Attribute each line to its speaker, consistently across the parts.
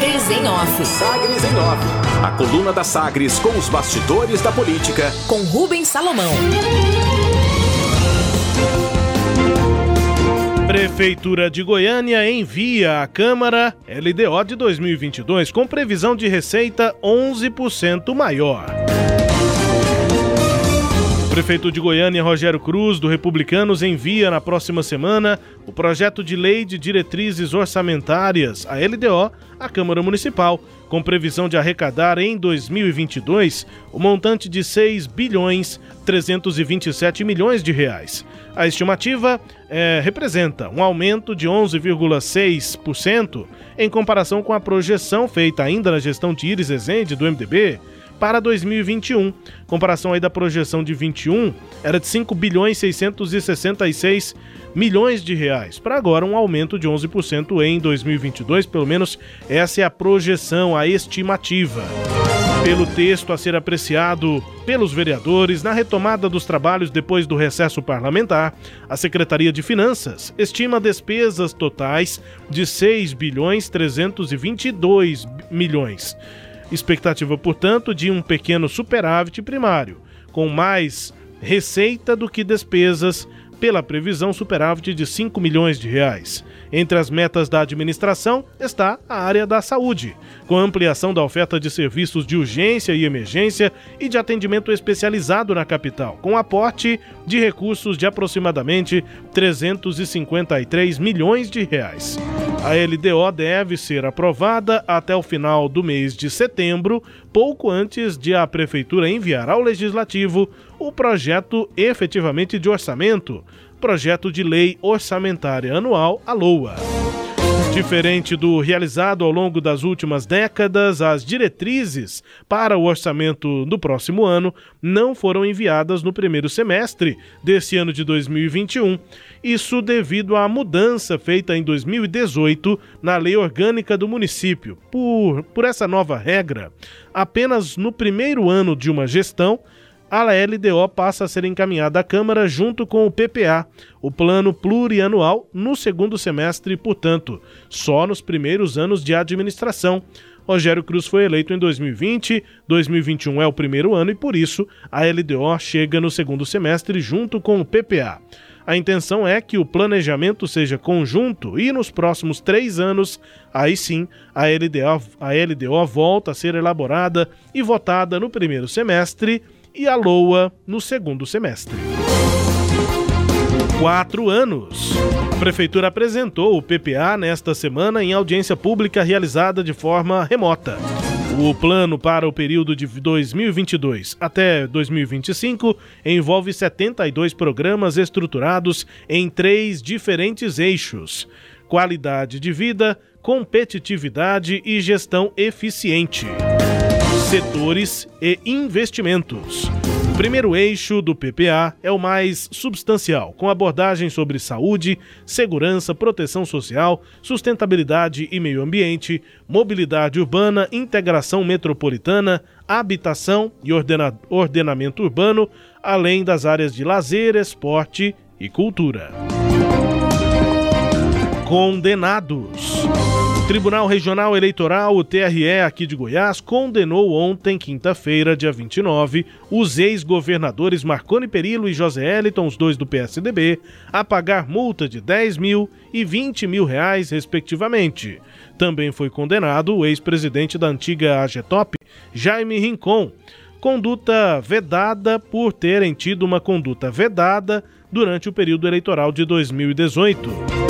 Speaker 1: Sagres em Off.
Speaker 2: Sagres em Off. A coluna da Sagres com os bastidores da política.
Speaker 1: Com Rubens Salomão.
Speaker 3: Prefeitura de Goiânia envia à Câmara LDO de 2022 com previsão de receita 11% maior. Prefeito de Goiânia, Rogério Cruz, do Republicanos, envia na próxima semana o projeto de lei de diretrizes orçamentárias, a LDO, à Câmara Municipal, com previsão de arrecadar em 2022 o montante de 6 bilhões 327 milhões de reais. A estimativa é, representa um aumento de 11,6% em comparação com a projeção feita ainda na gestão de Iris Ezende do MDB para 2021. Comparação aí da projeção de 21 era de 5 bilhões 666 milhões de reais. Para agora um aumento de 11% em 2022, pelo menos essa é a projeção, a estimativa. Pelo texto a ser apreciado pelos vereadores na retomada dos trabalhos depois do recesso parlamentar, a Secretaria de Finanças estima despesas totais de 6 bilhões 322 milhões Expectativa, portanto, de um pequeno superávit primário, com mais receita do que despesas, pela previsão superávit de 5 milhões de reais. Entre as metas da administração está a área da saúde, com ampliação da oferta de serviços de urgência e emergência e de atendimento especializado na capital, com aporte de recursos de aproximadamente 353 milhões de reais. A LDO deve ser aprovada até o final do mês de setembro, pouco antes de a Prefeitura enviar ao Legislativo o projeto efetivamente de orçamento, projeto de lei orçamentária anual, a LOA. Diferente do realizado ao longo das últimas décadas, as diretrizes para o orçamento do próximo ano não foram enviadas no primeiro semestre desse ano de 2021. Isso devido à mudança feita em 2018 na lei orgânica do município. Por, por essa nova regra, apenas no primeiro ano de uma gestão a LDO passa a ser encaminhada à Câmara junto com o PPA, o Plano Plurianual, no segundo semestre, portanto, só nos primeiros anos de administração. Rogério Cruz foi eleito em 2020, 2021 é o primeiro ano e por isso a LDO chega no segundo semestre junto com o PPA. A intenção é que o planejamento seja conjunto e nos próximos três anos, aí sim, a LDO, a LDO volta a ser elaborada e votada no primeiro semestre e a LOA no segundo semestre. Quatro anos. A Prefeitura apresentou o PPA nesta semana em audiência pública realizada de forma remota. O plano para o período de 2022 até 2025 envolve 72 programas estruturados em três diferentes eixos: qualidade de vida, competitividade e gestão eficiente setores e investimentos. O primeiro eixo do PPA é o mais substancial, com abordagem sobre saúde, segurança, proteção social, sustentabilidade e meio ambiente, mobilidade urbana, integração metropolitana, habitação e ordena ordenamento urbano, além das áreas de lazer, esporte e cultura. Condenados. Tribunal Regional Eleitoral, o TRE aqui de Goiás, condenou ontem, quinta-feira, dia 29, os ex-governadores Marconi Perillo e José Eliton, os dois do PSDB, a pagar multa de 10 mil e 20 mil reais, respectivamente. Também foi condenado o ex-presidente da antiga AGETOP, Jaime Rincon, conduta vedada por terem tido uma conduta vedada durante o período eleitoral de 2018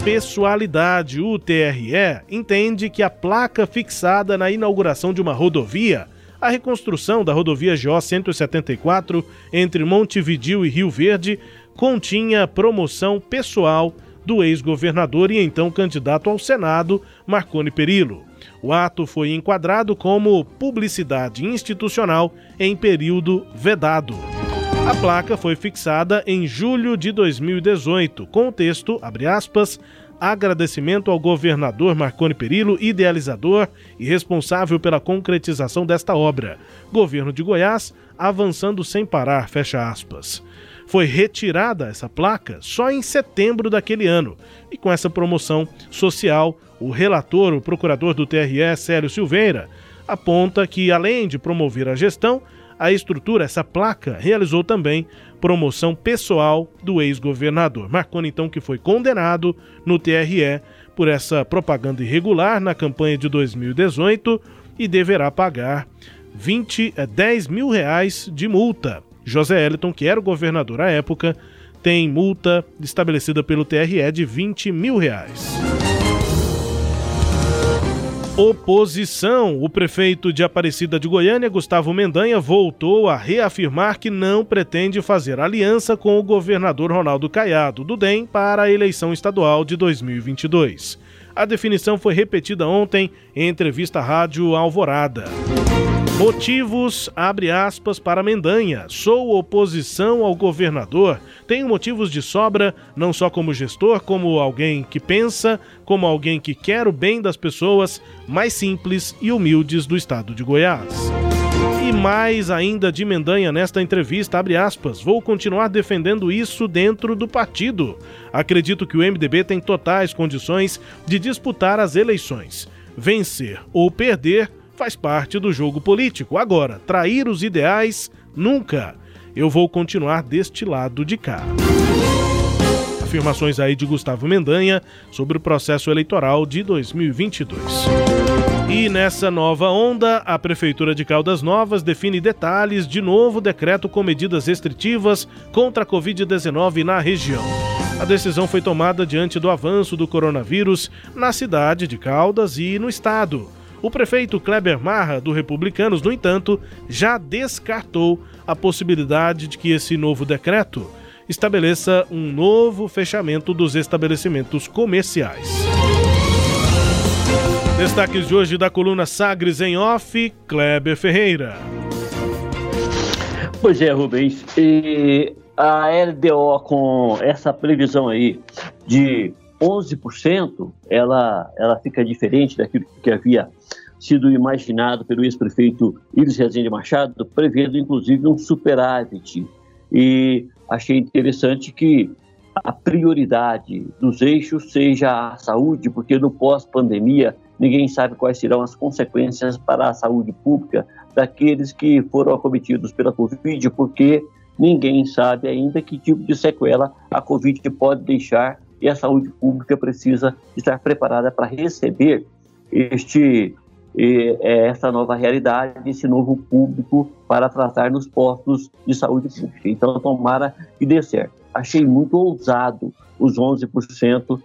Speaker 3: impessoalidade, o TRE, entende que a placa fixada na inauguração de uma rodovia, a reconstrução da rodovia GO 174 entre Montevidil e Rio Verde, continha promoção pessoal do ex-governador e então candidato ao Senado, Marconi Perillo. O ato foi enquadrado como publicidade institucional em período vedado. A placa foi fixada em julho de 2018, com o texto, abre aspas, agradecimento ao governador Marconi Perillo, idealizador e responsável pela concretização desta obra. Governo de Goiás avançando sem parar, fecha aspas. foi retirada essa placa só em setembro daquele ano. E com essa promoção social, o relator, o procurador do TRE, Célio Silveira, aponta que, além de promover a gestão, a estrutura, essa placa, realizou também promoção pessoal do ex-governador. Marconi, então, que foi condenado no TRE por essa propaganda irregular na campanha de 2018 e deverá pagar 20, 10 mil reais de multa. José Eliton, que era o governador à época, tem multa estabelecida pelo TRE de 20 mil reais. Oposição. O prefeito de Aparecida de Goiânia, Gustavo Mendanha, voltou a reafirmar que não pretende fazer aliança com o governador Ronaldo Caiado, do DEM, para a eleição estadual de 2022. A definição foi repetida ontem em entrevista à Rádio Alvorada. Motivos, abre aspas, para Mendanha. Sou oposição ao governador. Tenho motivos de sobra, não só como gestor, como alguém que pensa, como alguém que quer o bem das pessoas mais simples e humildes do estado de Goiás. E mais ainda de Mendanha nesta entrevista, abre aspas, vou continuar defendendo isso dentro do partido. Acredito que o MDB tem totais condições de disputar as eleições. Vencer ou perder faz parte do jogo político. Agora, trair os ideais, nunca. Eu vou continuar deste lado de cá. Afirmações aí de Gustavo Mendanha sobre o processo eleitoral de 2022. E nessa nova onda, a Prefeitura de Caldas Novas define detalhes de novo decreto com medidas restritivas contra a Covid-19 na região. A decisão foi tomada diante do avanço do coronavírus na cidade de Caldas e no estado. O prefeito Kleber Marra, do Republicanos, no entanto, já descartou a possibilidade de que esse novo decreto estabeleça um novo fechamento dos estabelecimentos comerciais. Destaques de hoje da coluna Sagres em Off, Kleber Ferreira.
Speaker 4: Pois é, Rubens. E a LDO com essa previsão aí de 11%, ela, ela fica diferente daquilo que havia sido imaginado pelo ex-prefeito Iris Rezende Machado, prevendo inclusive um superávit. E achei interessante que a prioridade dos eixos seja a saúde, porque no pós-pandemia ninguém sabe quais serão as consequências para a saúde pública daqueles que foram acometidos pela Covid, porque ninguém sabe ainda que tipo de sequela a Covid pode deixar e a saúde pública precisa estar preparada para receber este é, essa nova realidade, esse novo público para tratar nos postos de saúde pública. Então, tomara que dê certo. Achei muito ousado os 11%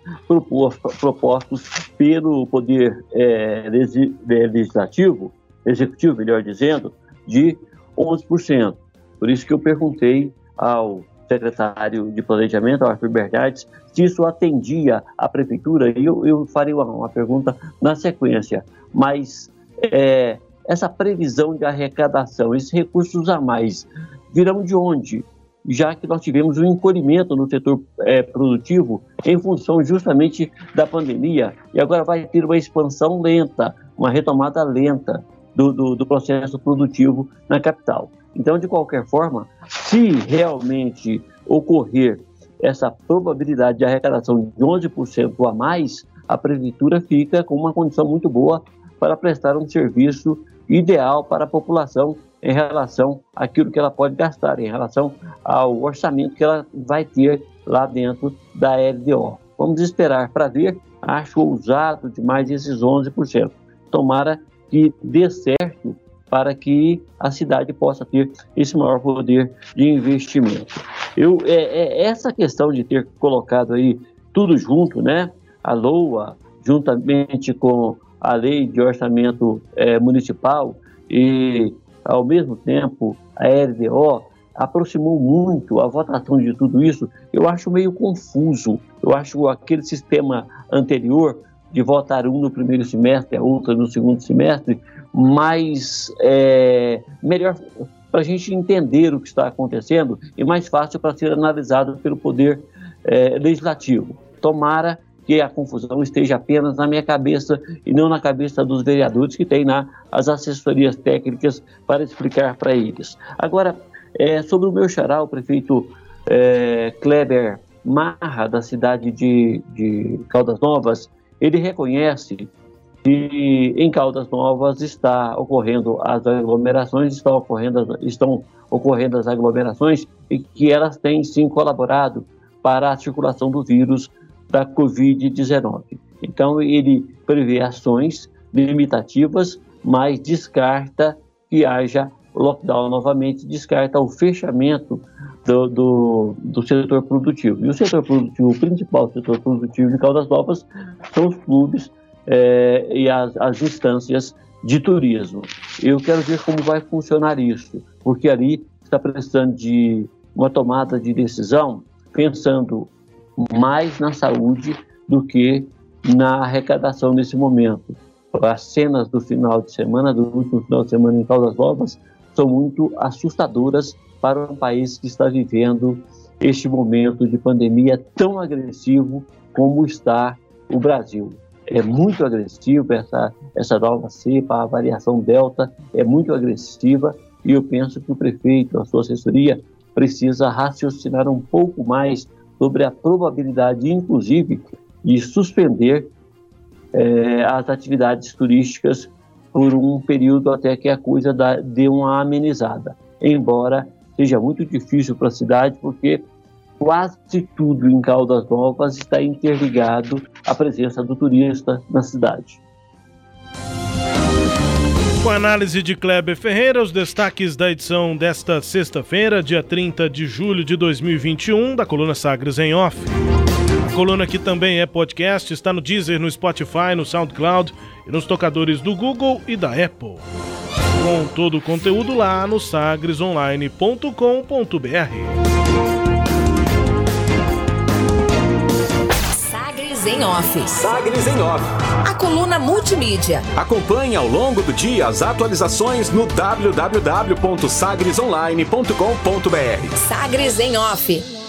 Speaker 4: propostos pelo Poder é, Legislativo, Executivo, melhor dizendo, de 11%. Por isso que eu perguntei ao secretário de Planejamento, Arthur Bernardes, se isso atendia à prefeitura, e eu, eu farei uma, uma pergunta na sequência. Mas é, essa previsão de arrecadação, esses recursos a mais, virão de onde? Já que nós tivemos um encolhimento no setor é, produtivo em função justamente da pandemia, e agora vai ter uma expansão lenta, uma retomada lenta do, do, do processo produtivo na capital. Então, de qualquer forma, se realmente ocorrer essa probabilidade de arrecadação de 11% a mais, a prefeitura fica com uma condição muito boa para prestar um serviço ideal para a população em relação àquilo que ela pode gastar, em relação ao orçamento que ela vai ter lá dentro da LDO. Vamos esperar para ver. Acho ousado demais esses 11%. Tomara que dê certo para que a cidade possa ter esse maior poder de investimento. Eu, é, é essa questão de ter colocado aí tudo junto, né? A LOA, juntamente com a lei de orçamento é, municipal e, ao mesmo tempo, a LDO, aproximou muito a votação de tudo isso. Eu acho meio confuso. Eu acho aquele sistema anterior de votar um no primeiro semestre, a outra no segundo semestre, mais é, melhor para a gente entender o que está acontecendo e mais fácil para ser analisado pelo poder é, legislativo. Tomara que a confusão esteja apenas na minha cabeça e não na cabeça dos vereadores que têm lá as assessorias técnicas para explicar para eles. Agora, é, sobre o meu xará, o prefeito é, Kleber Marra, da cidade de, de Caldas Novas, ele reconhece que em Caldas Novas está ocorrendo as aglomerações, estão ocorrendo, estão ocorrendo as aglomerações e que elas têm sim colaborado para a circulação do vírus da Covid-19. Então, ele prevê ações limitativas, mas descarta que haja lockdown novamente, descarta o fechamento do, do, do, setor produtivo. E o setor produtivo, o principal setor produtivo de Caldas Novas, são os clubes é, e as, as instâncias de turismo. Eu quero ver como vai funcionar isso, porque ali está precisando de uma tomada de decisão pensando mais na saúde do que na arrecadação nesse momento. As cenas do final de semana, do último final de semana em Caldas Novas, são muito assustadoras para um país que está vivendo este momento de pandemia tão agressivo como está o Brasil. É muito agressivo essa, essa nova cepa, a variação delta é muito agressiva e eu penso que o prefeito, a sua assessoria, precisa raciocinar um pouco mais sobre a probabilidade, inclusive, de suspender é, as atividades turísticas por um período até que a coisa dê uma amenizada. Embora seja muito difícil para a cidade, porque quase tudo em Caldas Novas está interligado à presença do turista na cidade.
Speaker 3: Com a análise de Kleber Ferreira, os destaques da edição desta sexta-feira, dia 30 de julho de 2021, da coluna Sagres em Off. A coluna que também é podcast, está no Deezer, no Spotify, no SoundCloud e nos tocadores do Google e da Apple. Com todo o conteúdo lá no sagresonline.com.br.
Speaker 1: em Off.
Speaker 2: Sagres em Off.
Speaker 1: A coluna multimídia.
Speaker 2: Acompanhe ao longo do dia as atualizações no www.sagresonline.com.br.
Speaker 1: Sagres em Off